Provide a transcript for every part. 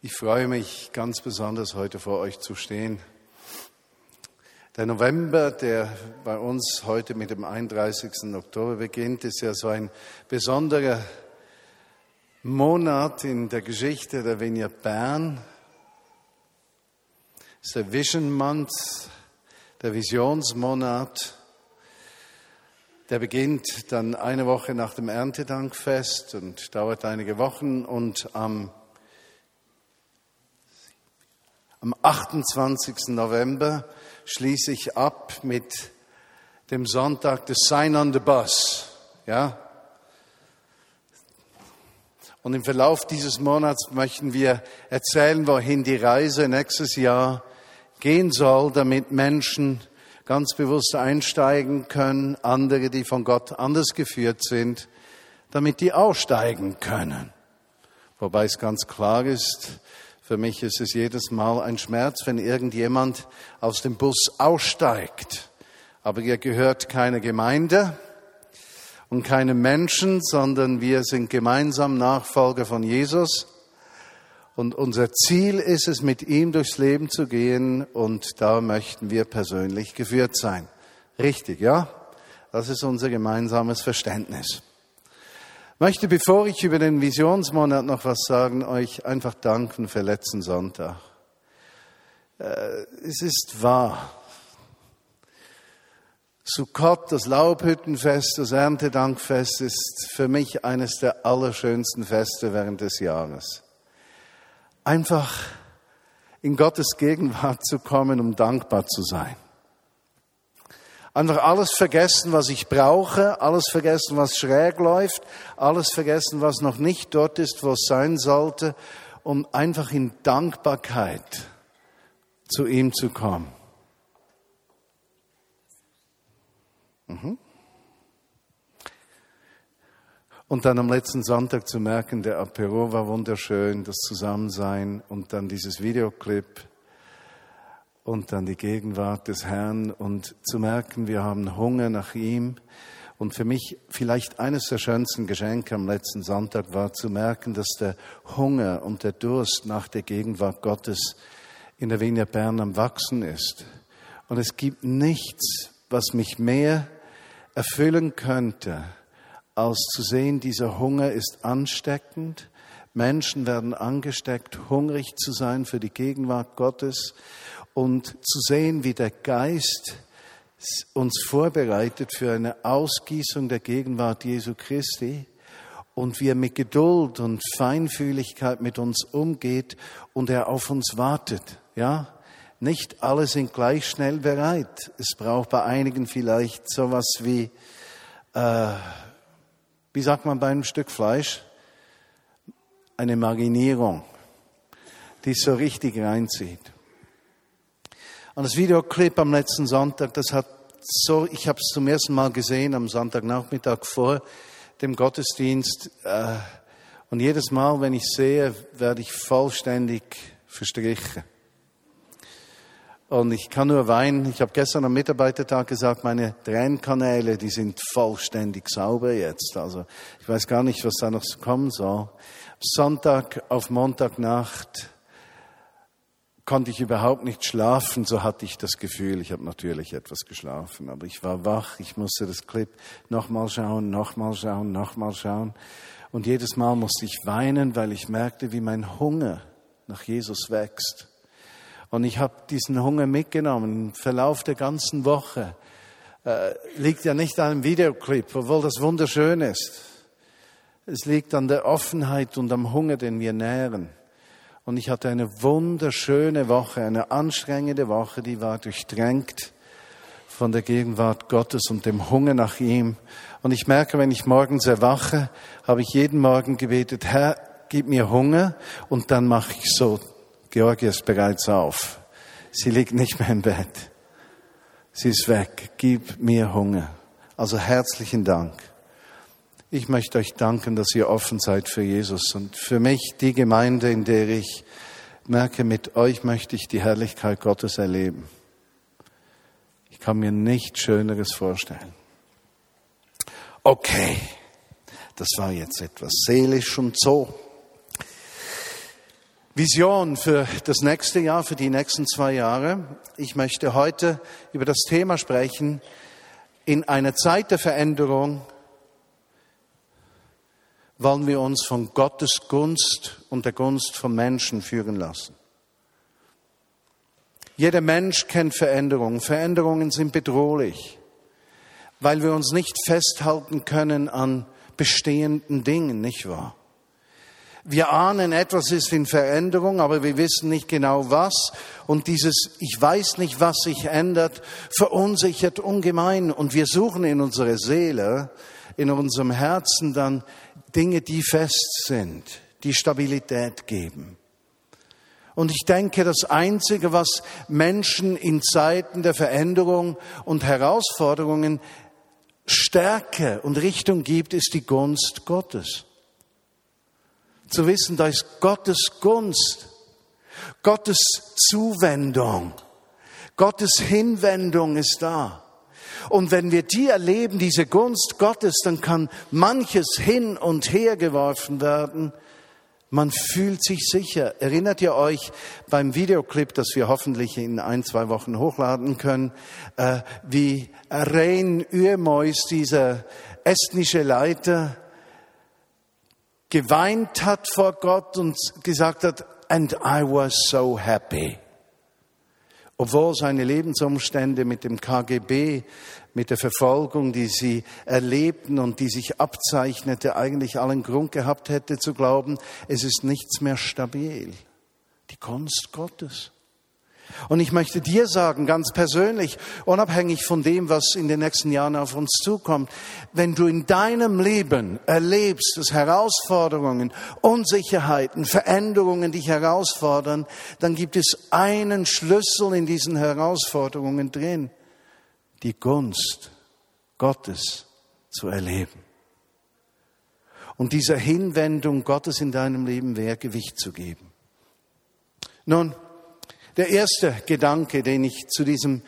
Ich freue mich ganz besonders, heute vor euch zu stehen. Der November, der bei uns heute mit dem 31. Oktober beginnt, ist ja so ein besonderer Monat in der Geschichte der Vineyard Bern. Es ist der Vision Month, der Visionsmonat. Der beginnt dann eine Woche nach dem Erntedankfest und dauert einige Wochen und am am 28. November schließe ich ab mit dem Sonntag des Sign on the Bus. Ja? Und im Verlauf dieses Monats möchten wir erzählen, wohin die Reise nächstes Jahr gehen soll, damit Menschen ganz bewusst einsteigen können, andere, die von Gott anders geführt sind, damit die aussteigen können. Wobei es ganz klar ist, für mich ist es jedes Mal ein Schmerz, wenn irgendjemand aus dem Bus aussteigt. Aber ihr gehört keine Gemeinde und keine Menschen, sondern wir sind gemeinsam Nachfolger von Jesus. Und unser Ziel ist es, mit ihm durchs Leben zu gehen und da möchten wir persönlich geführt sein. Richtig, ja? Das ist unser gemeinsames Verständnis möchte, bevor ich über den Visionsmonat noch was sagen, euch einfach danken für letzten Sonntag. Äh, es ist wahr. Sukkot, das Laubhüttenfest, das Erntedankfest ist für mich eines der allerschönsten Feste während des Jahres. Einfach in Gottes Gegenwart zu kommen, um dankbar zu sein. Einfach alles vergessen, was ich brauche, alles vergessen, was schräg läuft, alles vergessen, was noch nicht dort ist, wo es sein sollte, um einfach in Dankbarkeit zu ihm zu kommen. Mhm. Und dann am letzten Sonntag zu merken, der Apero war wunderschön, das Zusammensein und dann dieses Videoclip und dann die Gegenwart des Herrn und zu merken, wir haben Hunger nach ihm. Und für mich vielleicht eines der schönsten Geschenke am letzten Sonntag war zu merken, dass der Hunger und der Durst nach der Gegenwart Gottes in der Wiener Bern am Wachsen ist. Und es gibt nichts, was mich mehr erfüllen könnte, als zu sehen, dieser Hunger ist ansteckend. Menschen werden angesteckt, hungrig zu sein für die Gegenwart Gottes und zu sehen, wie der Geist uns vorbereitet für eine Ausgießung der Gegenwart Jesu Christi und wie er mit Geduld und Feinfühligkeit mit uns umgeht und er auf uns wartet. Ja, nicht alle sind gleich schnell bereit. Es braucht bei einigen vielleicht sowas wie, äh, wie sagt man bei einem Stück Fleisch, eine Marinierung, die es so richtig reinzieht. Und das Videoclip am letzten Sonntag, das hat so, ich habe es zum ersten Mal gesehen am Sonntagnachmittag vor dem Gottesdienst. Äh, und jedes Mal, wenn ich sehe, werde ich vollständig verstrichen. Und ich kann nur weinen. Ich habe gestern am Mitarbeitertag gesagt, meine Tränenkanäle, die sind vollständig sauber jetzt. Also ich weiß gar nicht, was da noch kommen soll. Sonntag auf Montagnacht konnte ich überhaupt nicht schlafen, so hatte ich das Gefühl. Ich habe natürlich etwas geschlafen, aber ich war wach, ich musste das Clip nochmal schauen, nochmal schauen, nochmal schauen. Und jedes Mal musste ich weinen, weil ich merkte, wie mein Hunger nach Jesus wächst. Und ich habe diesen Hunger mitgenommen im Verlauf der ganzen Woche. Äh, liegt ja nicht an einem Videoclip, obwohl das wunderschön ist. Es liegt an der Offenheit und am Hunger, den wir nähren. Und ich hatte eine wunderschöne Woche, eine anstrengende Woche, die war durchdrängt von der Gegenwart Gottes und dem Hunger nach ihm. Und ich merke, wenn ich morgens erwache, habe ich jeden Morgen gebetet, Herr, gib mir Hunger. Und dann mache ich so, Georgia ist bereits auf. Sie liegt nicht mehr im Bett. Sie ist weg. Gib mir Hunger. Also herzlichen Dank. Ich möchte euch danken, dass ihr offen seid für Jesus und für mich die Gemeinde, in der ich merke, mit euch möchte ich die Herrlichkeit Gottes erleben. Ich kann mir nichts Schöneres vorstellen. Okay, das war jetzt etwas seelisch und so. Vision für das nächste Jahr, für die nächsten zwei Jahre. Ich möchte heute über das Thema sprechen, in einer Zeit der Veränderung wollen wir uns von Gottes Gunst und der Gunst von Menschen führen lassen. Jeder Mensch kennt Veränderungen. Veränderungen sind bedrohlich, weil wir uns nicht festhalten können an bestehenden Dingen, nicht wahr? Wir ahnen, etwas ist in Veränderung, aber wir wissen nicht genau was. Und dieses Ich weiß nicht, was sich ändert, verunsichert ungemein. Und wir suchen in unserer Seele, in unserem Herzen dann Dinge, die fest sind, die Stabilität geben. Und ich denke, das Einzige, was Menschen in Zeiten der Veränderung und Herausforderungen Stärke und Richtung gibt, ist die Gunst Gottes zu wissen, da ist Gottes Gunst, Gottes Zuwendung, Gottes Hinwendung ist da. Und wenn wir die erleben, diese Gunst Gottes, dann kann manches hin und her geworfen werden. Man fühlt sich sicher. Erinnert ihr euch beim Videoclip, das wir hoffentlich in ein, zwei Wochen hochladen können, äh, wie Rein Uemois, dieser estnische Leiter, geweint hat vor Gott und gesagt hat, and I was so happy. Obwohl seine Lebensumstände mit dem KGB, mit der Verfolgung, die sie erlebten und die sich abzeichnete, eigentlich allen Grund gehabt hätte zu glauben, es ist nichts mehr stabil. Die Kunst Gottes. Und ich möchte dir sagen, ganz persönlich, unabhängig von dem, was in den nächsten Jahren auf uns zukommt, wenn du in deinem Leben erlebst, dass Herausforderungen, Unsicherheiten, Veränderungen dich herausfordern, dann gibt es einen Schlüssel in diesen Herausforderungen drin, die Gunst Gottes zu erleben. Und dieser Hinwendung Gottes in deinem Leben mehr Gewicht zu geben. Nun, der erste Gedanke, den ich zu diesem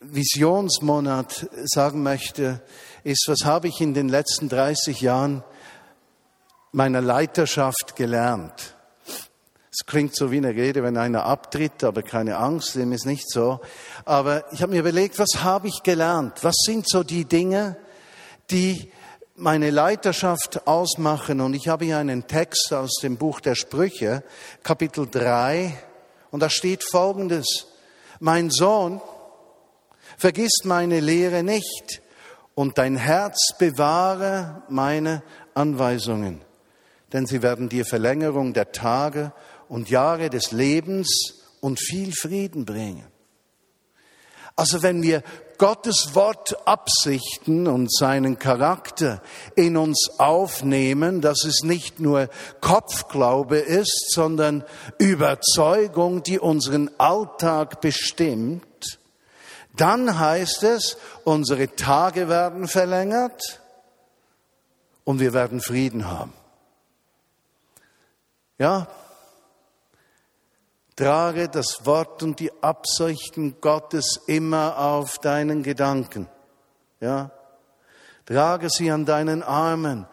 Visionsmonat sagen möchte, ist, was habe ich in den letzten 30 Jahren meiner Leiterschaft gelernt? Es klingt so wie eine Rede, wenn einer abtritt, aber keine Angst, dem ist nicht so. Aber ich habe mir überlegt, was habe ich gelernt? Was sind so die Dinge, die meine Leiterschaft ausmachen? Und ich habe hier einen Text aus dem Buch der Sprüche, Kapitel 3, und da steht Folgendes. Mein Sohn, vergiss meine Lehre nicht und dein Herz bewahre meine Anweisungen, denn sie werden dir Verlängerung der Tage und Jahre des Lebens und viel Frieden bringen. Also wenn wir Gottes Wort Absichten und seinen Charakter in uns aufnehmen, dass es nicht nur Kopfglaube ist, sondern Überzeugung, die unseren Alltag bestimmt, dann heißt es, unsere Tage werden verlängert und wir werden Frieden haben. Ja, Trage das Wort und die Absichten Gottes immer auf deinen Gedanken. Ja? Trage sie an deinen Armen.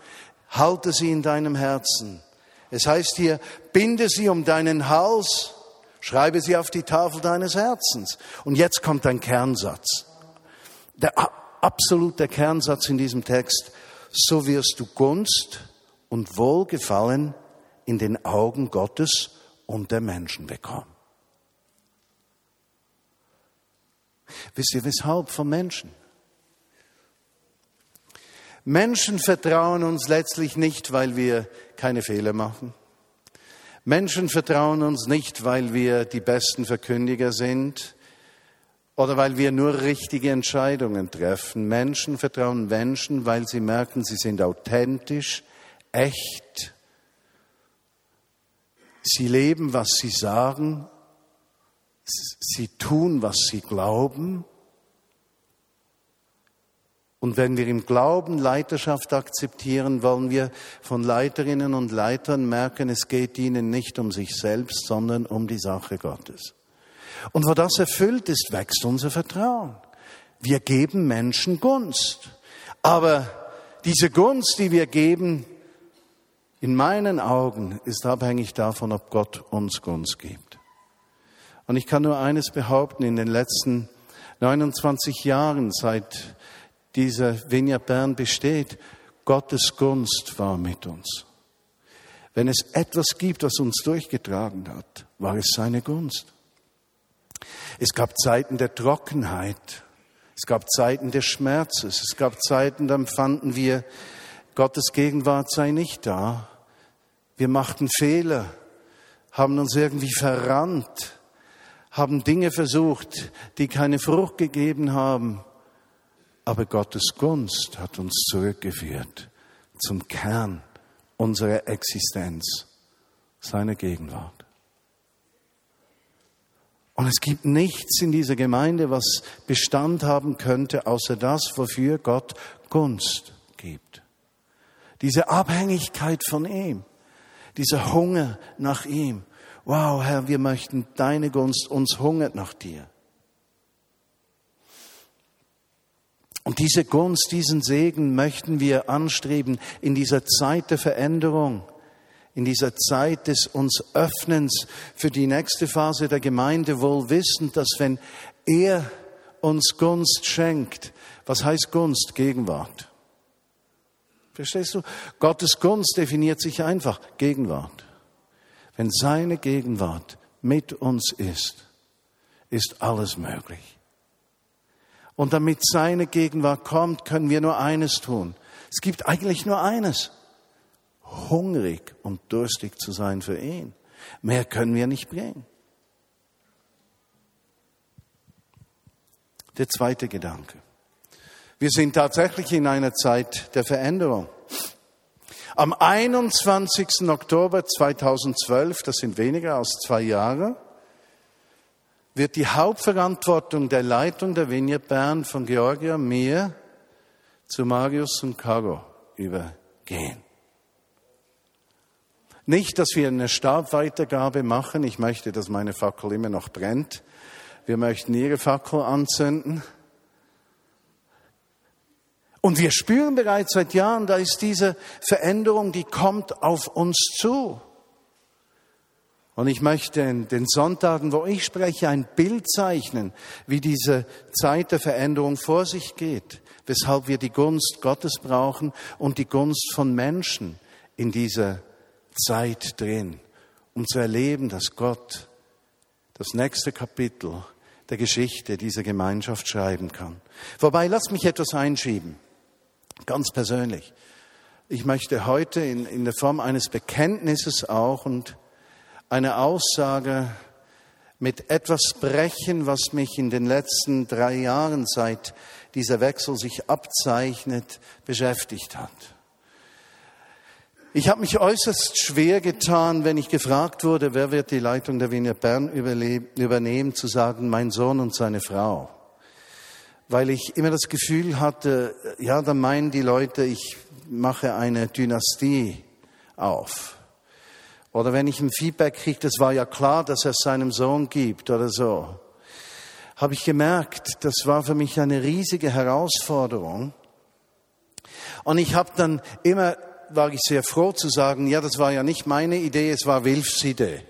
Halte sie in deinem Herzen. Es heißt hier, binde sie um deinen Hals. Schreibe sie auf die Tafel deines Herzens. Und jetzt kommt ein Kernsatz. Der absolute Kernsatz in diesem Text. So wirst du Gunst und Wohlgefallen in den Augen Gottes und der Menschen bekommen. Wisst ihr weshalb von Menschen? Menschen vertrauen uns letztlich nicht, weil wir keine Fehler machen. Menschen vertrauen uns nicht, weil wir die besten Verkündiger sind oder weil wir nur richtige Entscheidungen treffen. Menschen vertrauen Menschen, weil sie merken, sie sind authentisch, echt Sie leben, was sie sagen. Sie tun, was sie glauben. Und wenn wir im Glauben Leiterschaft akzeptieren, wollen wir von Leiterinnen und Leitern merken, es geht ihnen nicht um sich selbst, sondern um die Sache Gottes. Und wo das erfüllt ist, wächst unser Vertrauen. Wir geben Menschen Gunst. Aber diese Gunst, die wir geben, in meinen Augen ist abhängig davon, ob Gott uns Gunst gibt. Und ich kann nur eines behaupten, in den letzten 29 Jahren, seit dieser Vineyard Bern besteht, Gottes Gunst war mit uns. Wenn es etwas gibt, was uns durchgetragen hat, war es seine Gunst. Es gab Zeiten der Trockenheit, es gab Zeiten des Schmerzes, es gab Zeiten, da empfanden wir, Gottes Gegenwart sei nicht da. Wir machten Fehler, haben uns irgendwie verrannt, haben Dinge versucht, die keine Frucht gegeben haben. Aber Gottes Gunst hat uns zurückgeführt zum Kern unserer Existenz, seine Gegenwart. Und es gibt nichts in dieser Gemeinde, was Bestand haben könnte, außer das, wofür Gott Gunst gibt. Diese Abhängigkeit von ihm, dieser Hunger nach ihm. Wow, Herr, wir möchten deine Gunst, uns hungert nach dir. Und diese Gunst, diesen Segen möchten wir anstreben in dieser Zeit der Veränderung, in dieser Zeit des uns Öffnens für die nächste Phase der Gemeinde, wohl wissend, dass wenn er uns Gunst schenkt, was heißt Gunst? Gegenwart. Verstehst du? Gottes Gunst definiert sich einfach Gegenwart. Wenn seine Gegenwart mit uns ist, ist alles möglich. Und damit seine Gegenwart kommt, können wir nur eines tun. Es gibt eigentlich nur eines. Hungrig und durstig zu sein für ihn. Mehr können wir nicht bringen. Der zweite Gedanke. Wir sind tatsächlich in einer Zeit der Veränderung. Am 21. Oktober 2012, das sind weniger als zwei Jahre, wird die Hauptverantwortung der Leitung der Vineyard Bern von Georgia mir zu Marius und Caro übergehen. Nicht, dass wir eine Stabweitergabe machen. Ich möchte, dass meine Fackel immer noch brennt. Wir möchten ihre Fackel anzünden. Und wir spüren bereits seit Jahren, da ist diese Veränderung, die kommt auf uns zu. Und ich möchte in den Sonntagen, wo ich spreche, ein Bild zeichnen, wie diese Zeit der Veränderung vor sich geht, weshalb wir die Gunst Gottes brauchen und die Gunst von Menschen in dieser Zeit drin, um zu erleben, dass Gott das nächste Kapitel der Geschichte dieser Gemeinschaft schreiben kann. Wobei, lass mich etwas einschieben, ganz persönlich. Ich möchte heute in, in der Form eines Bekenntnisses auch und eine Aussage mit etwas brechen, was mich in den letzten drei Jahren, seit dieser Wechsel sich abzeichnet, beschäftigt hat. Ich habe mich äußerst schwer getan, wenn ich gefragt wurde, wer wird die Leitung der Wiener Bern übernehmen, zu sagen, mein Sohn und seine Frau. Weil ich immer das Gefühl hatte, ja, dann meinen die Leute, ich mache eine Dynastie auf. Oder wenn ich ein Feedback kriege, das war ja klar, dass er es seinem Sohn gibt oder so, habe ich gemerkt, das war für mich eine riesige Herausforderung. Und ich habe dann immer, war ich sehr froh zu sagen, ja, das war ja nicht meine Idee, es war Wilfs Idee.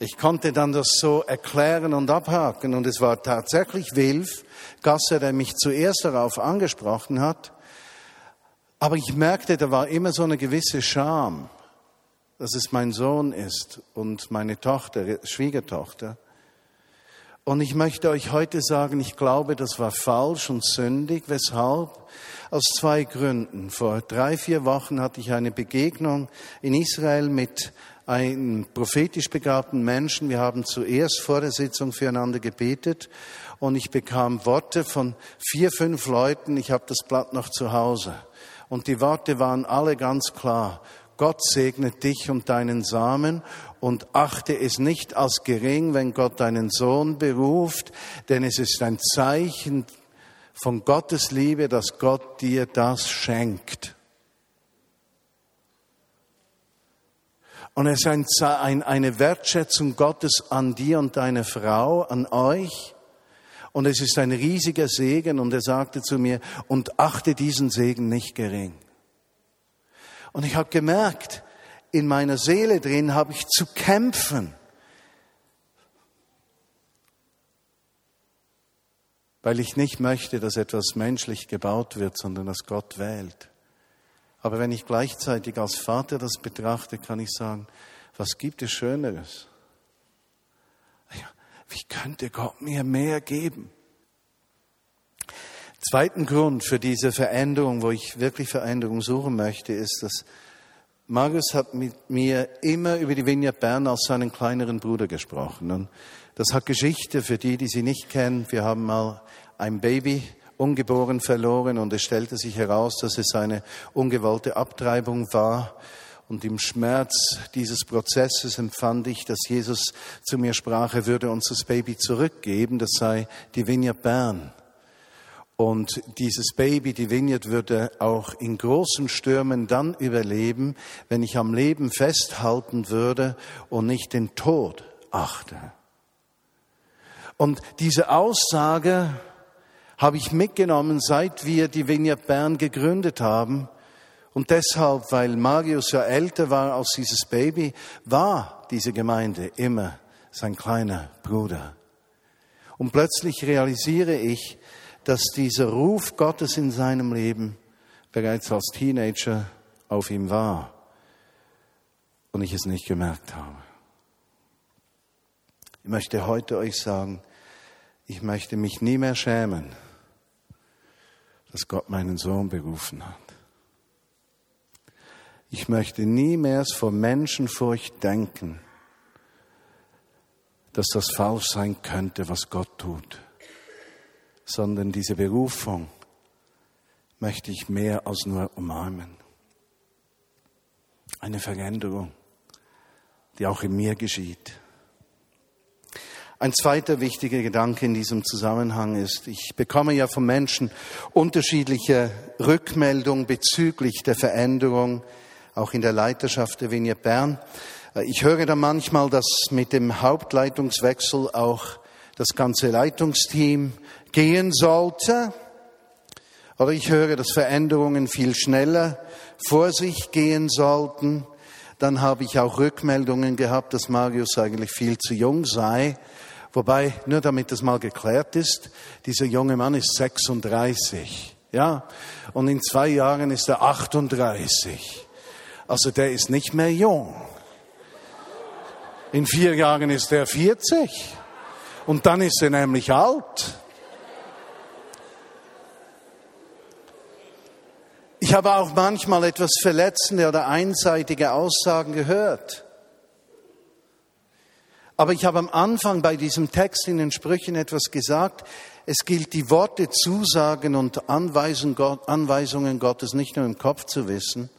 Ich konnte dann das so erklären und abhaken und es war tatsächlich Wilf Gasser, der mich zuerst darauf angesprochen hat. Aber ich merkte, da war immer so eine gewisse Scham dass es mein Sohn ist und meine Tochter, Schwiegertochter. Und ich möchte euch heute sagen, ich glaube, das war falsch und sündig. Weshalb? Aus zwei Gründen. Vor drei, vier Wochen hatte ich eine Begegnung in Israel mit einem prophetisch begabten Menschen. Wir haben zuerst vor der Sitzung füreinander gebetet und ich bekam Worte von vier, fünf Leuten. Ich habe das Blatt noch zu Hause. Und die Worte waren alle ganz klar. Gott segnet dich und deinen Samen und achte es nicht als gering, wenn Gott deinen Sohn beruft, denn es ist ein Zeichen von Gottes Liebe, dass Gott dir das schenkt. Und es ist eine Wertschätzung Gottes an dir und deine Frau, an euch. Und es ist ein riesiger Segen. Und er sagte zu mir, und achte diesen Segen nicht gering. Und ich habe gemerkt, in meiner Seele drin habe ich zu kämpfen. Weil ich nicht möchte, dass etwas menschlich gebaut wird, sondern dass Gott wählt. Aber wenn ich gleichzeitig als Vater das betrachte, kann ich sagen, was gibt es Schöneres? Wie könnte Gott mir mehr geben? Zweiten Grund für diese Veränderung, wo ich wirklich Veränderung suchen möchte, ist, dass Markus hat mit mir immer über die Vineyard Bern als seinen kleineren Bruder gesprochen. Und das hat Geschichte für die, die sie nicht kennen. Wir haben mal ein Baby ungeboren verloren und es stellte sich heraus, dass es eine ungewollte Abtreibung war. Und im Schmerz dieses Prozesses empfand ich, dass Jesus zu mir sprach, er würde uns das Baby zurückgeben, das sei die Vineyard Bern. Und dieses Baby, die Vineyard, würde auch in großen Stürmen dann überleben, wenn ich am Leben festhalten würde und nicht den Tod achte. Und diese Aussage habe ich mitgenommen, seit wir die Vineyard Bern gegründet haben. Und deshalb, weil Marius ja älter war als dieses Baby, war diese Gemeinde immer sein kleiner Bruder. Und plötzlich realisiere ich, dass dieser Ruf Gottes in seinem Leben bereits als Teenager auf ihm war und ich es nicht gemerkt habe. Ich möchte heute euch sagen, ich möchte mich nie mehr schämen, dass Gott meinen Sohn berufen hat. Ich möchte nie mehr vor Menschenfurcht denken, dass das falsch sein könnte, was Gott tut, sondern diese Berufung möchte ich mehr als nur umarmen. Eine Veränderung, die auch in mir geschieht. Ein zweiter wichtiger Gedanke in diesem Zusammenhang ist, ich bekomme ja von Menschen unterschiedliche Rückmeldungen bezüglich der Veränderung, auch in der Leiterschaft der Vignette Bern. Ich höre da manchmal, dass mit dem Hauptleitungswechsel auch das ganze Leitungsteam gehen sollte. Oder ich höre, dass Veränderungen viel schneller vor sich gehen sollten. Dann habe ich auch Rückmeldungen gehabt, dass Marius eigentlich viel zu jung sei Wobei, nur damit das mal geklärt ist, dieser junge Mann ist 36, ja, und in zwei Jahren ist er 38. Also der ist nicht mehr jung. In vier Jahren ist er 40 und dann ist er nämlich alt. Ich habe auch manchmal etwas verletzende oder einseitige Aussagen gehört. Aber ich habe am Anfang bei diesem Text in den Sprüchen etwas gesagt. Es gilt, die Worte, Zusagen und Anweisungen Gottes nicht nur im Kopf zu wissen,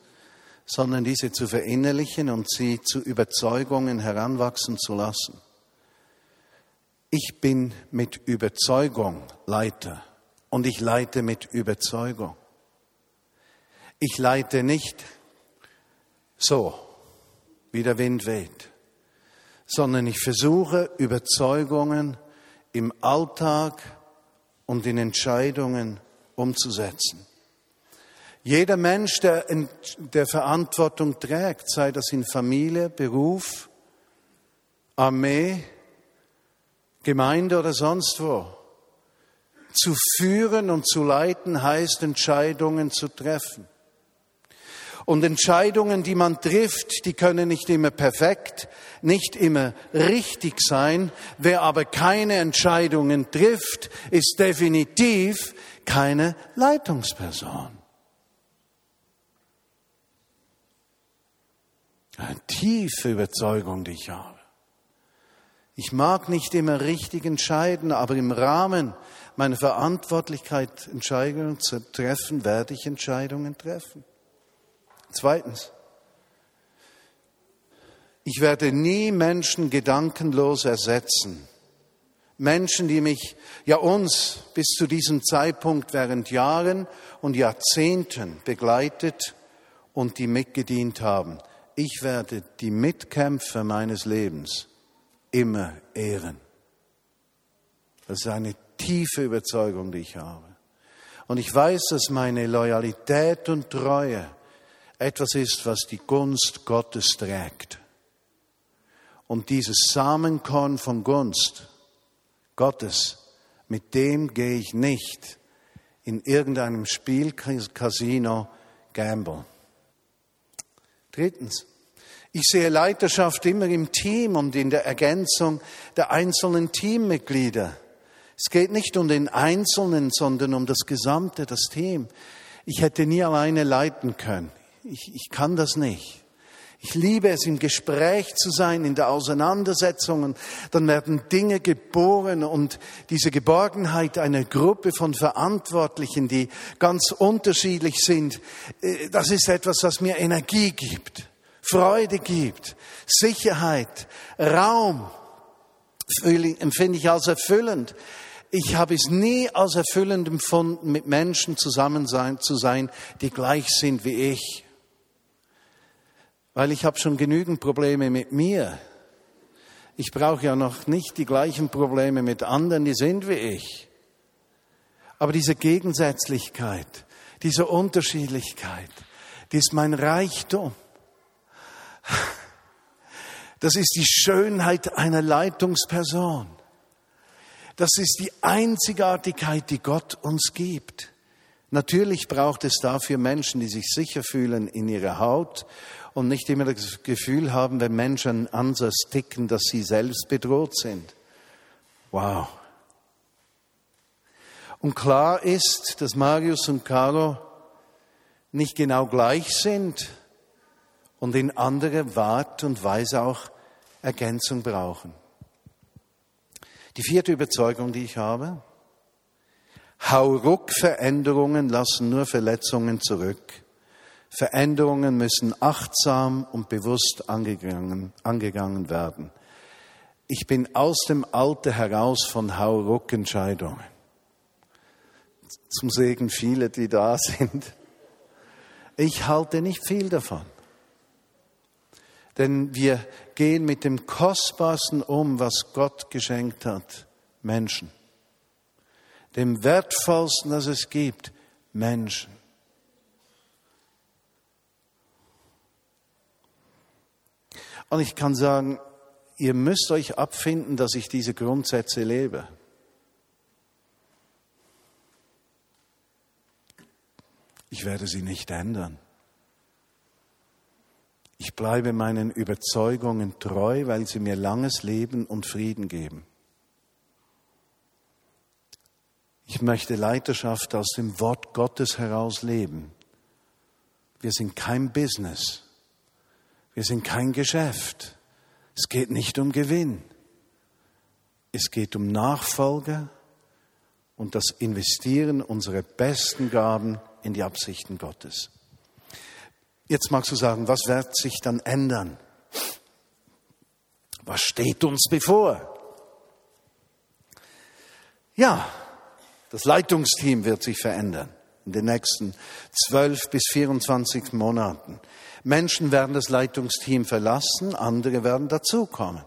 sondern diese zu verinnerlichen und sie zu Überzeugungen heranwachsen zu lassen. Ich bin mit Überzeugung Leiter und ich leite mit Überzeugung. Ich leite nicht so, wie der Wind weht sondern ich versuche Überzeugungen im Alltag und in Entscheidungen umzusetzen. Jeder Mensch, der, der Verantwortung trägt, sei das in Familie, Beruf, Armee, Gemeinde oder sonst wo, zu führen und zu leiten heißt Entscheidungen zu treffen. Und Entscheidungen, die man trifft, die können nicht immer perfekt, nicht immer richtig sein. Wer aber keine Entscheidungen trifft, ist definitiv keine Leitungsperson. Eine tiefe Überzeugung, die ich habe. Ich mag nicht immer richtig entscheiden, aber im Rahmen meiner Verantwortlichkeit, Entscheidungen zu treffen, werde ich Entscheidungen treffen. Zweitens, ich werde nie Menschen gedankenlos ersetzen. Menschen, die mich, ja uns, bis zu diesem Zeitpunkt während Jahren und Jahrzehnten begleitet und die mitgedient haben. Ich werde die Mitkämpfer meines Lebens immer ehren. Das ist eine tiefe Überzeugung, die ich habe. Und ich weiß, dass meine Loyalität und Treue etwas ist, was die Gunst Gottes trägt. Und dieses Samenkorn von Gunst Gottes, mit dem gehe ich nicht in irgendeinem Spielcasino gamble. Drittens, ich sehe Leiterschaft immer im Team und in der Ergänzung der einzelnen Teammitglieder. Es geht nicht um den Einzelnen, sondern um das Gesamte, das Team. Ich hätte nie alleine leiten können. Ich, ich kann das nicht. Ich liebe es, im Gespräch zu sein, in der Auseinandersetzung. Dann werden Dinge geboren und diese Geborgenheit einer Gruppe von Verantwortlichen, die ganz unterschiedlich sind, äh, das ist etwas, was mir Energie gibt. Freude gibt, Sicherheit, Raum, empfinde ich als erfüllend. Ich habe es nie als erfüllend empfunden, mit Menschen zusammen sein, zu sein, die gleich sind wie ich. Weil ich habe schon genügend Probleme mit mir. Ich brauche ja noch nicht die gleichen Probleme mit anderen, die sind wie ich. Aber diese Gegensätzlichkeit, diese Unterschiedlichkeit, die ist mein Reichtum. Das ist die Schönheit einer Leitungsperson. Das ist die Einzigartigkeit, die Gott uns gibt. Natürlich braucht es dafür Menschen, die sich sicher fühlen in ihrer Haut und nicht immer das Gefühl haben, wenn Menschen anders ticken, dass sie selbst bedroht sind. Wow. Und klar ist, dass Marius und Caro nicht genau gleich sind und in andere Art und Weise auch Ergänzung brauchen. Die vierte Überzeugung, die ich habe, Hauruck-Veränderungen lassen nur Verletzungen zurück. Veränderungen müssen achtsam und bewusst angegangen, angegangen werden. Ich bin aus dem Alter heraus von Hauruck-Entscheidungen. Zum Segen viele, die da sind. Ich halte nicht viel davon. Denn wir gehen mit dem Kostbarsten um, was Gott geschenkt hat, Menschen. Dem Wertvollsten, das es gibt, Menschen. Und ich kann sagen, ihr müsst euch abfinden, dass ich diese Grundsätze lebe. Ich werde sie nicht ändern. Ich bleibe meinen Überzeugungen treu, weil sie mir langes Leben und Frieden geben. Ich möchte Leiterschaft aus dem Wort Gottes heraus leben. Wir sind kein Business. Wir sind kein Geschäft. Es geht nicht um Gewinn. Es geht um Nachfolge und das Investieren unserer besten Gaben in die Absichten Gottes. Jetzt magst du sagen, was wird sich dann ändern? Was steht uns bevor? Ja, das Leitungsteam wird sich verändern in den nächsten zwölf bis 24 Monaten. Menschen werden das Leitungsteam verlassen, andere werden dazukommen.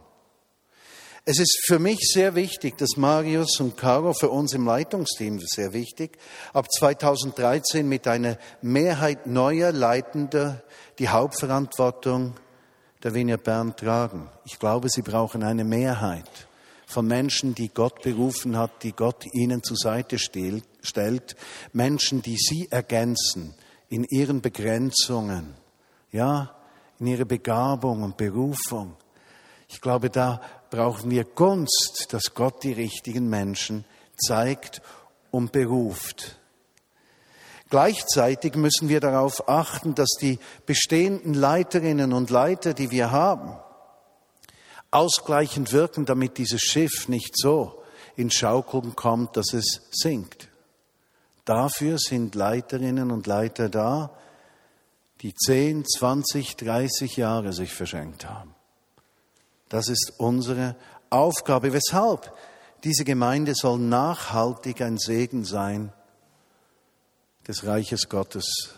Es ist für mich sehr wichtig, dass Marius und Caro für uns im Leitungsteam sehr wichtig, ab 2013 mit einer Mehrheit neuer Leitender die Hauptverantwortung der Wiener Bern tragen. Ich glaube, sie brauchen eine Mehrheit von Menschen, die Gott berufen hat, die Gott ihnen zur Seite stellt, Menschen, die sie ergänzen in ihren Begrenzungen, ja, in ihrer Begabung und Berufung. Ich glaube, da brauchen wir Gunst, dass Gott die richtigen Menschen zeigt und beruft. Gleichzeitig müssen wir darauf achten, dass die bestehenden Leiterinnen und Leiter, die wir haben, ausgleichend wirken, damit dieses Schiff nicht so in Schaukeln kommt, dass es sinkt. Dafür sind Leiterinnen und Leiter da, die 10, 20, 30 Jahre sich verschenkt haben. Das ist unsere Aufgabe. Weshalb? Diese Gemeinde soll nachhaltig ein Segen sein des Reiches Gottes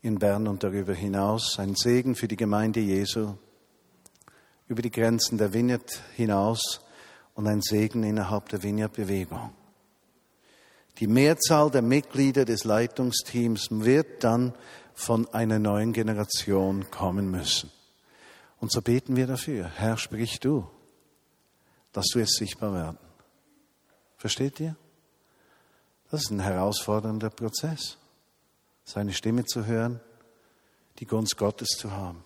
in Bern und darüber hinaus. Ein Segen für die Gemeinde Jesu über die Grenzen der Vineyard hinaus und ein Segen innerhalb der Vineyard-Bewegung. Die Mehrzahl der Mitglieder des Leitungsteams wird dann von einer neuen Generation kommen müssen. Und so beten wir dafür. Herr, sprich du. Lass du es sichtbar werden. Versteht ihr? Das ist ein herausfordernder Prozess. Seine Stimme zu hören, die Gunst Gottes zu haben.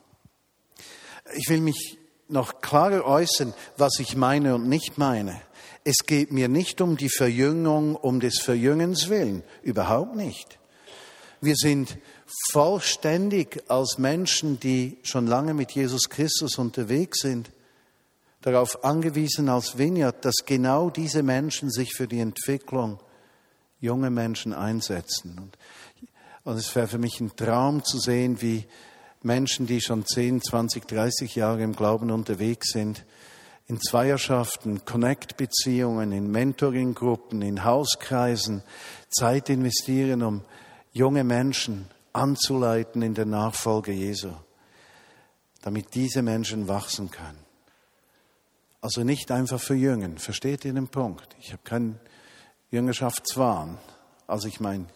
Ich will mich noch klarer äußern, was ich meine und nicht meine. Es geht mir nicht um die Verjüngung um des Verjüngens willen, überhaupt nicht. Wir sind vollständig als Menschen, die schon lange mit Jesus Christus unterwegs sind, darauf angewiesen als Vineyard, dass genau diese Menschen sich für die Entwicklung junger Menschen einsetzen. Und, und es wäre für mich ein Traum zu sehen, wie Menschen, die schon 10, 20, 30 Jahre im Glauben unterwegs sind, in Zweierschaften, Connect-Beziehungen, in Mentoring-Gruppen, in Hauskreisen Zeit investieren, um junge Menschen anzuleiten in der Nachfolge Jesu, damit diese Menschen wachsen können. Also nicht einfach verjüngen, versteht ihr den Punkt? Ich habe keinen Jüngerschaftswahn, also ich meine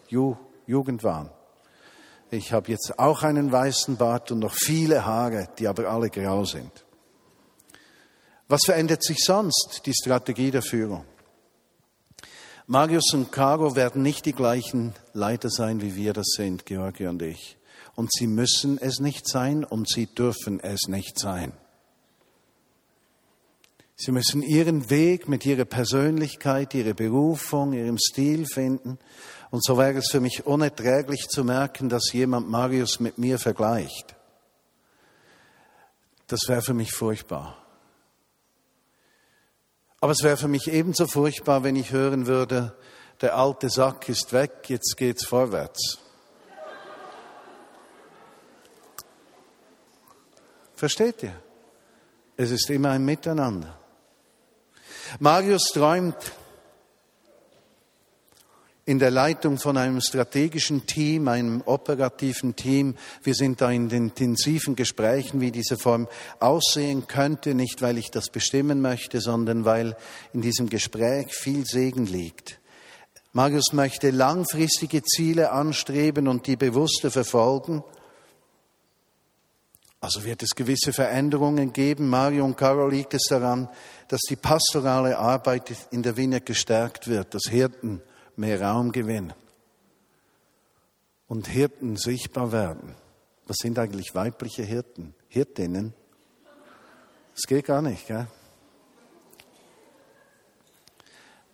Jugendwahn. Ich habe jetzt auch einen weißen Bart und noch viele Haare, die aber alle grau sind. Was verändert sich sonst? Die Strategie der Führung. Marius und Caro werden nicht die gleichen Leiter sein, wie wir das sind, Georgi und ich. Und sie müssen es nicht sein und sie dürfen es nicht sein. Sie müssen ihren Weg mit ihrer Persönlichkeit, ihrer Berufung, ihrem Stil finden. Und so wäre es für mich unerträglich zu merken, dass jemand Marius mit mir vergleicht. Das wäre für mich furchtbar. Aber es wäre für mich ebenso furchtbar, wenn ich hören würde, der alte Sack ist weg, jetzt geht's vorwärts. Versteht ihr? Es ist immer ein Miteinander. Marius träumt in der Leitung von einem strategischen Team, einem operativen Team. Wir sind da in intensiven Gesprächen, wie diese Form aussehen könnte, nicht weil ich das bestimmen möchte, sondern weil in diesem Gespräch viel Segen liegt. Marius möchte langfristige Ziele anstreben und die bewusster verfolgen. Also wird es gewisse Veränderungen geben. Mario und Caro liegt es daran, dass die pastorale Arbeit in der Wiener gestärkt wird, dass Hirten mehr Raum gewinnen und Hirten sichtbar werden. Was sind eigentlich weibliche Hirten? Hirtinnen? Das geht gar nicht, gell?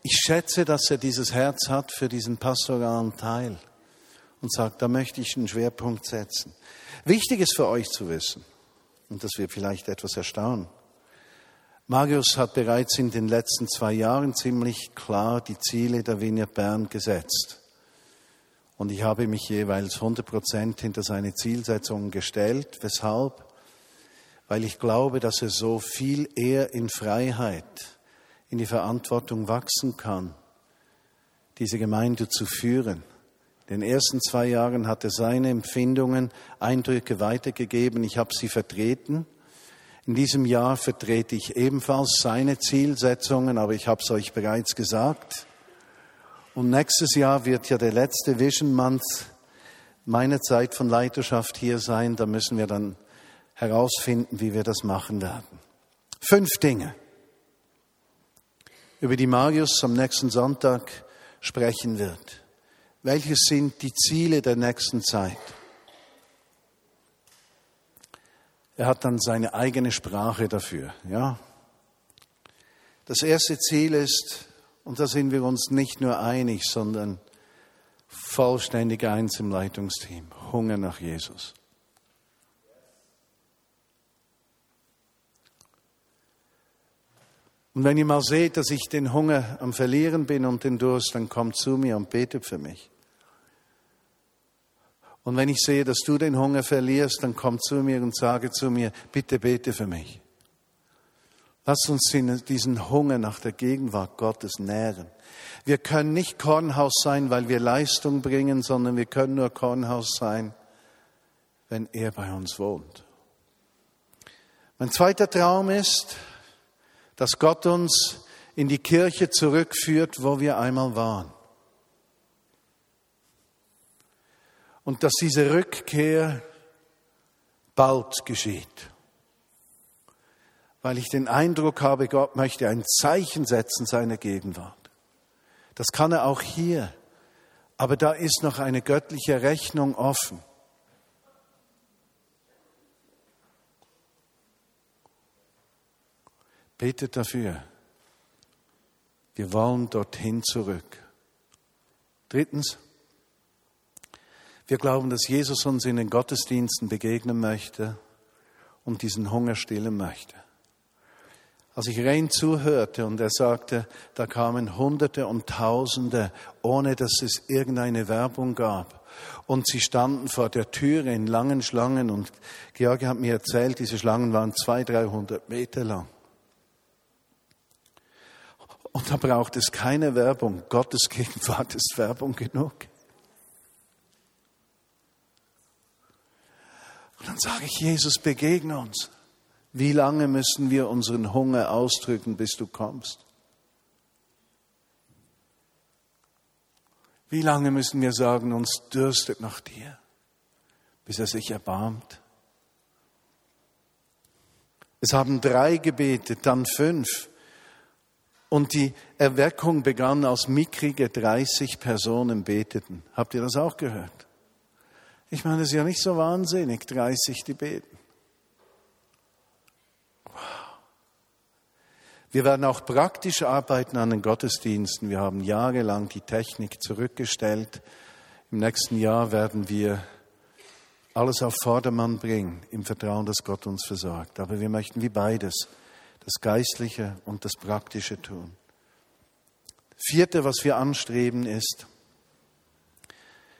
Ich schätze, dass er dieses Herz hat für diesen pastoralen Teil und sagt, da möchte ich einen Schwerpunkt setzen. Wichtig ist für euch zu wissen, und das wird vielleicht etwas erstaunen, Marius hat bereits in den letzten zwei Jahren ziemlich klar die Ziele der Vineyard Bern gesetzt. Und ich habe mich jeweils 100 Prozent hinter seine Zielsetzungen gestellt. Weshalb? Weil ich glaube, dass er so viel eher in Freiheit, in die Verantwortung wachsen kann, diese Gemeinde zu führen. In den ersten zwei Jahren hat er seine Empfindungen, Eindrücke weitergegeben. Ich habe sie vertreten in diesem Jahr vertrete ich ebenfalls seine Zielsetzungen, aber ich habe es euch bereits gesagt. Und nächstes Jahr wird ja der letzte Vision Month meiner Zeit von Leiterschaft hier sein. Da müssen wir dann herausfinden, wie wir das machen werden. Fünf Dinge, über die Marius am nächsten Sonntag sprechen wird. Welches sind die Ziele der nächsten Zeit? Er hat dann seine eigene Sprache dafür, ja. Das erste Ziel ist, und da sind wir uns nicht nur einig, sondern vollständig eins im Leitungsteam, Hunger nach Jesus. Und wenn ihr mal seht, dass ich den Hunger am Verlieren bin und den Durst, dann kommt zu mir und betet für mich. Und wenn ich sehe, dass du den Hunger verlierst, dann komm zu mir und sage zu mir, bitte bete für mich. Lass uns diesen Hunger nach der Gegenwart Gottes nähren. Wir können nicht Kornhaus sein, weil wir Leistung bringen, sondern wir können nur Kornhaus sein, wenn er bei uns wohnt. Mein zweiter Traum ist, dass Gott uns in die Kirche zurückführt, wo wir einmal waren. Und dass diese Rückkehr bald geschieht. Weil ich den Eindruck habe, Gott möchte ein Zeichen setzen seiner Gegenwart. Das kann er auch hier. Aber da ist noch eine göttliche Rechnung offen. Betet dafür. Wir wollen dorthin zurück. Drittens, wir glauben, dass Jesus uns in den Gottesdiensten begegnen möchte und diesen Hunger stillen möchte. Als ich Rein zuhörte und er sagte, da kamen Hunderte und Tausende, ohne dass es irgendeine Werbung gab. Und sie standen vor der Türe in langen Schlangen und George hat mir erzählt, diese Schlangen waren zwei, dreihundert Meter lang. Und da braucht es keine Werbung. Gottes Gegenwart ist Werbung genug. Und dann sage ich, Jesus, begegne uns. Wie lange müssen wir unseren Hunger ausdrücken, bis du kommst? Wie lange müssen wir sagen, uns dürstet nach dir, bis er sich erbarmt? Es haben drei gebetet, dann fünf. Und die Erweckung begann, als mickrige 30 Personen beteten. Habt ihr das auch gehört? Ich meine, es ist ja nicht so wahnsinnig, 30, die beten. Wir werden auch praktisch arbeiten an den Gottesdiensten. Wir haben jahrelang die Technik zurückgestellt. Im nächsten Jahr werden wir alles auf Vordermann bringen, im Vertrauen, dass Gott uns versorgt. Aber wir möchten wie beides, das Geistliche und das Praktische tun. Vierte, was wir anstreben, ist,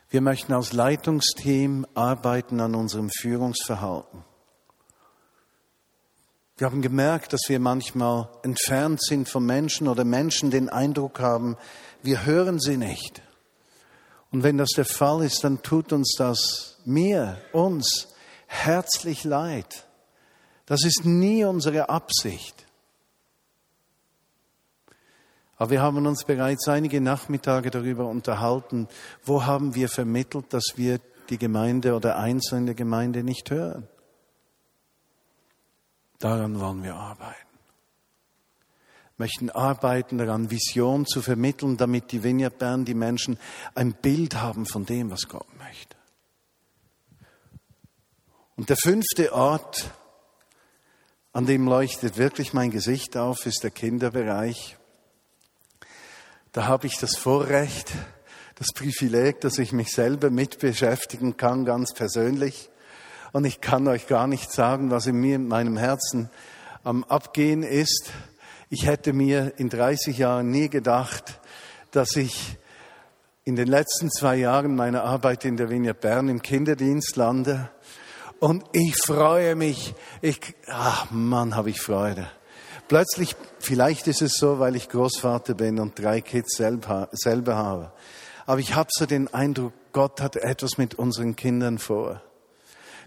wir möchten als Leitungsteam arbeiten an unserem Führungsverhalten. Wir haben gemerkt, dass wir manchmal entfernt sind von Menschen oder Menschen den Eindruck haben, wir hören sie nicht. Und wenn das der Fall ist, dann tut uns das, mir, uns, herzlich leid. Das ist nie unsere Absicht. Aber wir haben uns bereits einige Nachmittage darüber unterhalten, wo haben wir vermittelt, dass wir die Gemeinde oder einzelne Gemeinde nicht hören. Daran wollen wir arbeiten. Möchten arbeiten daran, Vision zu vermitteln, damit die Vineyard Bern, die Menschen ein Bild haben von dem, was Gott möchte. Und der fünfte Ort, an dem leuchtet wirklich mein Gesicht auf, ist der Kinderbereich. Da habe ich das Vorrecht, das Privileg, dass ich mich selber mit beschäftigen kann, ganz persönlich. Und ich kann euch gar nicht sagen, was in mir, in meinem Herzen am Abgehen ist. Ich hätte mir in 30 Jahren nie gedacht, dass ich in den letzten zwei Jahren meiner Arbeit in der Vinia Bern im Kinderdienst lande. Und ich freue mich. Ich, ach Mann, habe ich Freude. Plötzlich, vielleicht ist es so, weil ich Großvater bin und drei Kids selber, habe. Aber ich habe so den Eindruck, Gott hat etwas mit unseren Kindern vor.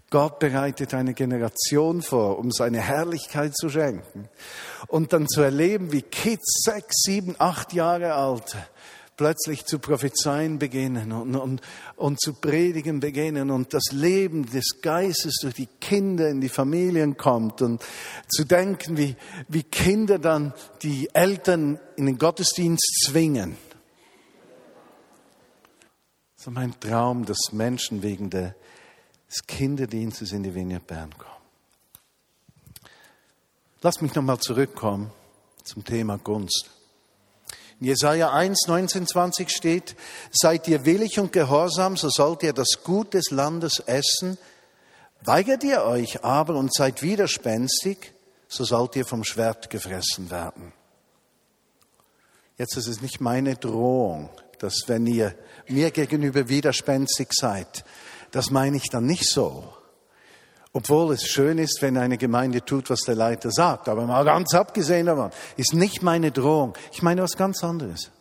Gott bereitet eine Generation vor, um seine Herrlichkeit zu schenken. Und dann zu erleben, wie Kids, sechs, sieben, acht Jahre alt, plötzlich zu prophezeien beginnen und, und, und zu predigen beginnen und das Leben des Geistes durch die Kinder in die Familien kommt und zu denken, wie, wie Kinder dann die Eltern in den Gottesdienst zwingen. So mein Traum, dass Menschen wegen des Kinderdienstes in die Vignette Bern kommen. Lass mich nochmal zurückkommen zum Thema Gunst. Jesaja 1, 19, 20 steht, seid ihr willig und gehorsam, so sollt ihr das Gut des Landes essen. Weigert ihr euch aber und seid widerspenstig, so sollt ihr vom Schwert gefressen werden. Jetzt ist es nicht meine Drohung, dass wenn ihr mir gegenüber widerspenstig seid, das meine ich dann nicht so. Obwohl es schön ist, wenn eine Gemeinde tut, was der Leiter sagt. Aber mal ganz abgesehen davon, ist nicht meine Drohung. Ich meine was ganz anderes.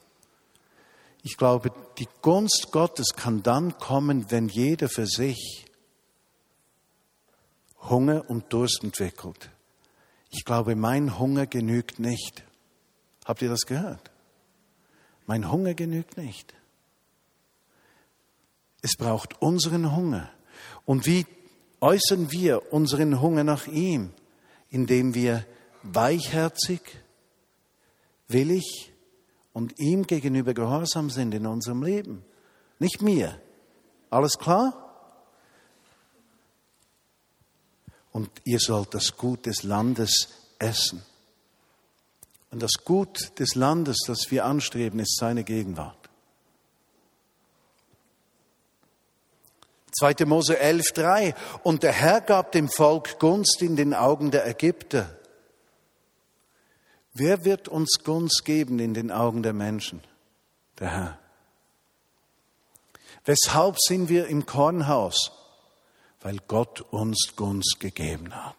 Ich glaube, die Gunst Gottes kann dann kommen, wenn jeder für sich Hunger und Durst entwickelt. Ich glaube, mein Hunger genügt nicht. Habt ihr das gehört? Mein Hunger genügt nicht. Es braucht unseren Hunger. Und wie äußern wir unseren Hunger nach ihm? Indem wir weichherzig, willig und ihm gegenüber gehorsam sind in unserem Leben. Nicht mir. Alles klar? Und ihr sollt das Gut des Landes essen. Und das Gut des Landes, das wir anstreben, ist seine Gegenwart. 2. Mose 11.3 Und der Herr gab dem Volk Gunst in den Augen der Ägypter. Wer wird uns Gunst geben in den Augen der Menschen? Der Herr. Weshalb sind wir im Kornhaus? Weil Gott uns Gunst gegeben hat.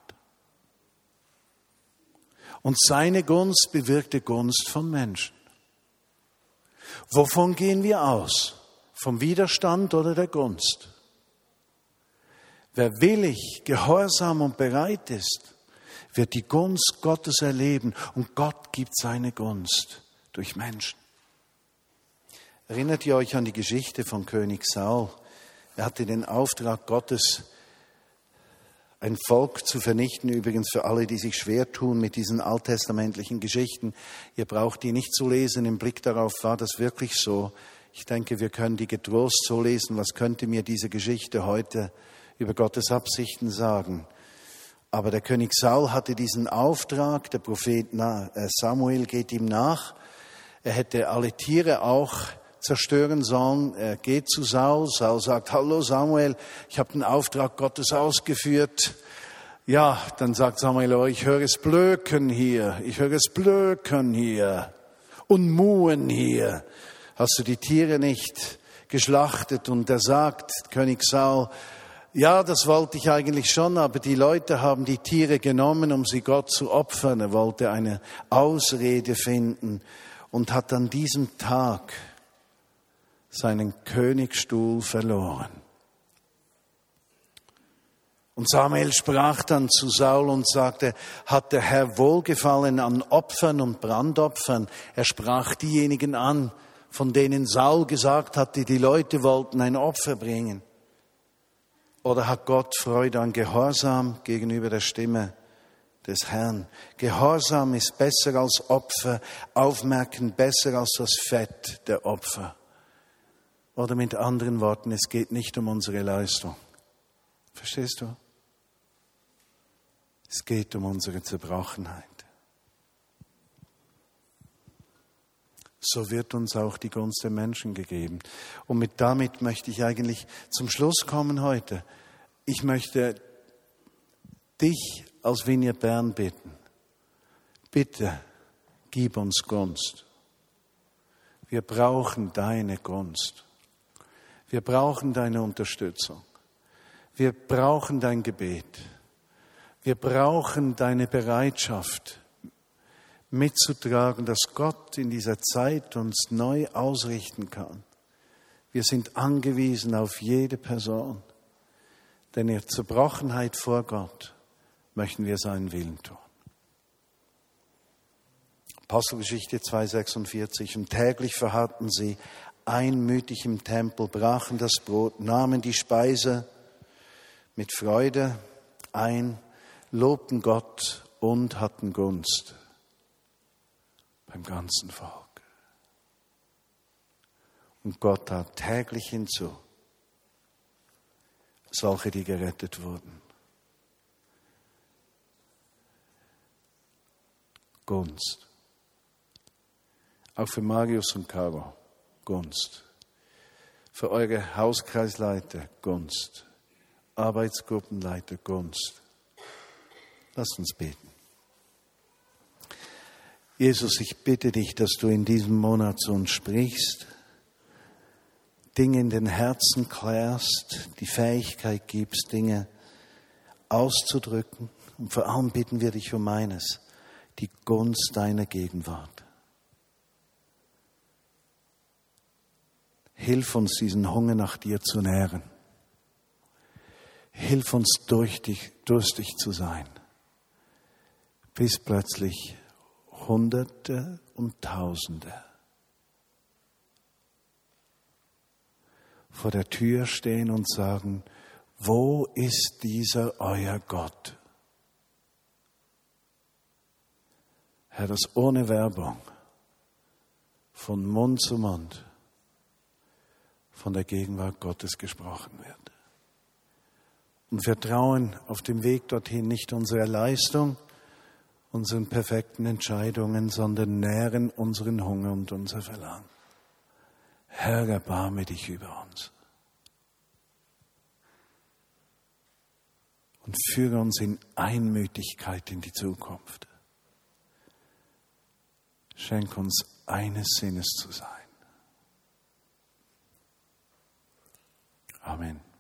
Und seine Gunst bewirkte Gunst von Menschen. Wovon gehen wir aus? Vom Widerstand oder der Gunst? Wer willig, gehorsam und bereit ist, wird die Gunst Gottes erleben und Gott gibt seine Gunst durch Menschen. Erinnert ihr euch an die Geschichte von König Saul? Er hatte den Auftrag Gottes, ein Volk zu vernichten, übrigens für alle, die sich schwer tun mit diesen alttestamentlichen Geschichten. Ihr braucht die nicht zu lesen, im Blick darauf war das wirklich so. Ich denke, wir können die getrost so lesen, was könnte mir diese Geschichte heute über Gottes Absichten sagen. Aber der König Saul hatte diesen Auftrag, der Prophet äh, Samuel geht ihm nach. Er hätte alle Tiere auch zerstören sollen. Er geht zu Saul. Saul sagt, hallo Samuel, ich habe den Auftrag Gottes ausgeführt. Ja, dann sagt Samuel, oh, ich höre es blöken hier, ich höre es blöken hier und muhen hier. Hast du die Tiere nicht geschlachtet? Und er sagt, König Saul, ja, das wollte ich eigentlich schon, aber die Leute haben die Tiere genommen, um sie Gott zu opfern. Er wollte eine Ausrede finden und hat an diesem Tag seinen Königsstuhl verloren. Und Samuel sprach dann zu Saul und sagte, hat der Herr Wohlgefallen an Opfern und Brandopfern? Er sprach diejenigen an, von denen Saul gesagt hatte, die Leute wollten ein Opfer bringen. Oder hat Gott Freude an Gehorsam gegenüber der Stimme des Herrn? Gehorsam ist besser als Opfer, Aufmerken besser als das Fett der Opfer. Oder mit anderen Worten, es geht nicht um unsere Leistung. Verstehst du? Es geht um unsere Zerbrochenheit. So wird uns auch die Gunst der Menschen gegeben. Und mit damit möchte ich eigentlich zum Schluss kommen heute. Ich möchte dich als Vineyard Bern bitten. Bitte gib uns Gunst. Wir brauchen deine Gunst. Wir brauchen deine Unterstützung. Wir brauchen dein Gebet. Wir brauchen deine Bereitschaft mitzutragen, dass Gott in dieser Zeit uns neu ausrichten kann. Wir sind angewiesen auf jede Person, denn in Zerbrochenheit vor Gott möchten wir seinen Willen tun. Apostelgeschichte 2,46 und täglich verharrten sie einmütig im Tempel, brachen das Brot, nahmen die Speise mit Freude ein, lobten Gott und hatten Gunst beim ganzen Volk. Und Gott tat täglich hinzu solche, die gerettet wurden. Gunst. Auch für Marius und Caro. Gunst. Für eure Hauskreisleiter Gunst. Arbeitsgruppenleiter Gunst. Lasst uns beten. Jesus, ich bitte dich, dass du in diesem Monat zu uns sprichst, Dinge in den Herzen klärst, die Fähigkeit gibst, Dinge auszudrücken. Und vor allem bitten wir dich um eines, die Gunst deiner Gegenwart. Hilf uns, diesen Hunger nach dir zu nähren. Hilf uns, durch dich, durstig zu sein, bis plötzlich Hunderte und Tausende vor der Tür stehen und sagen, wo ist dieser euer Gott? Herr, das ohne Werbung, von Mund zu Mund, von der Gegenwart Gottes gesprochen wird. Und wir trauen auf dem Weg dorthin nicht unsere Leistung, unseren perfekten Entscheidungen, sondern nähren unseren Hunger und unser Verlangen. Herr, erbarme dich über uns. Und führe uns in Einmütigkeit in die Zukunft. Schenk uns eines Sinnes zu sein. Amen.